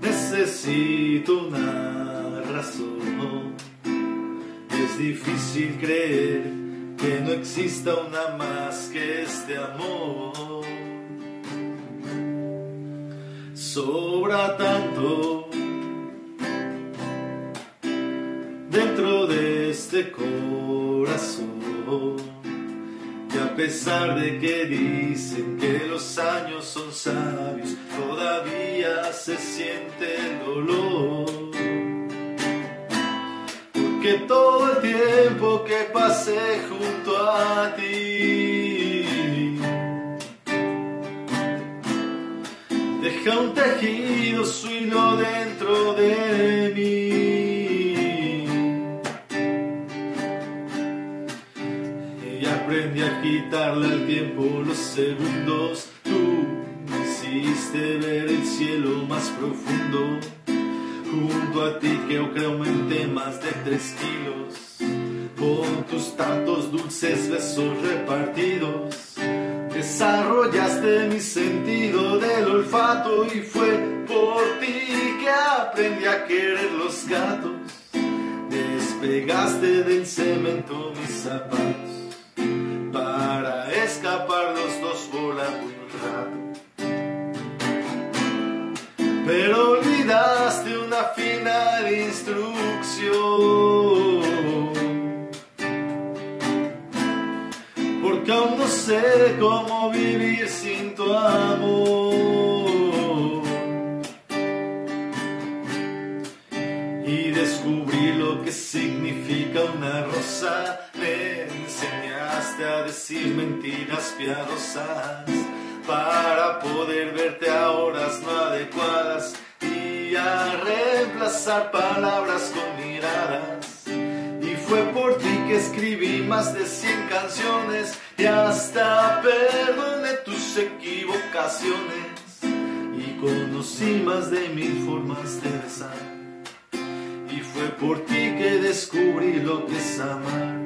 Necesito una razón. Es difícil creer que no exista una más que este amor. Sobra tanto dentro de este corazón. A pesar de que dicen que los años son sabios, todavía se siente el dolor. Porque todo el tiempo que pasé junto a ti deja un tejido su hilo dentro de mí. Aprendí a quitarle al tiempo los segundos. Tú me hiciste ver el cielo más profundo. Junto a ti creo que aumenté más de tres kilos. Con tus tantos dulces besos repartidos. Desarrollaste mi sentido del olfato y fue por ti que aprendí a querer los gatos. Despegaste del cemento mis zapatos Pero olvidaste una final instrucción. Porque aún no sé cómo vivir sin tu amor. Y descubrí lo que significa una rosa. Me enseñaste a decir mentiras piadosas para poder verte a horas a palabras con miradas. Y fue por ti que escribí más de 100 canciones y hasta perdoné tus equivocaciones. Y conocí más de mil formas de besar. Y fue por ti que descubrí lo que es amar.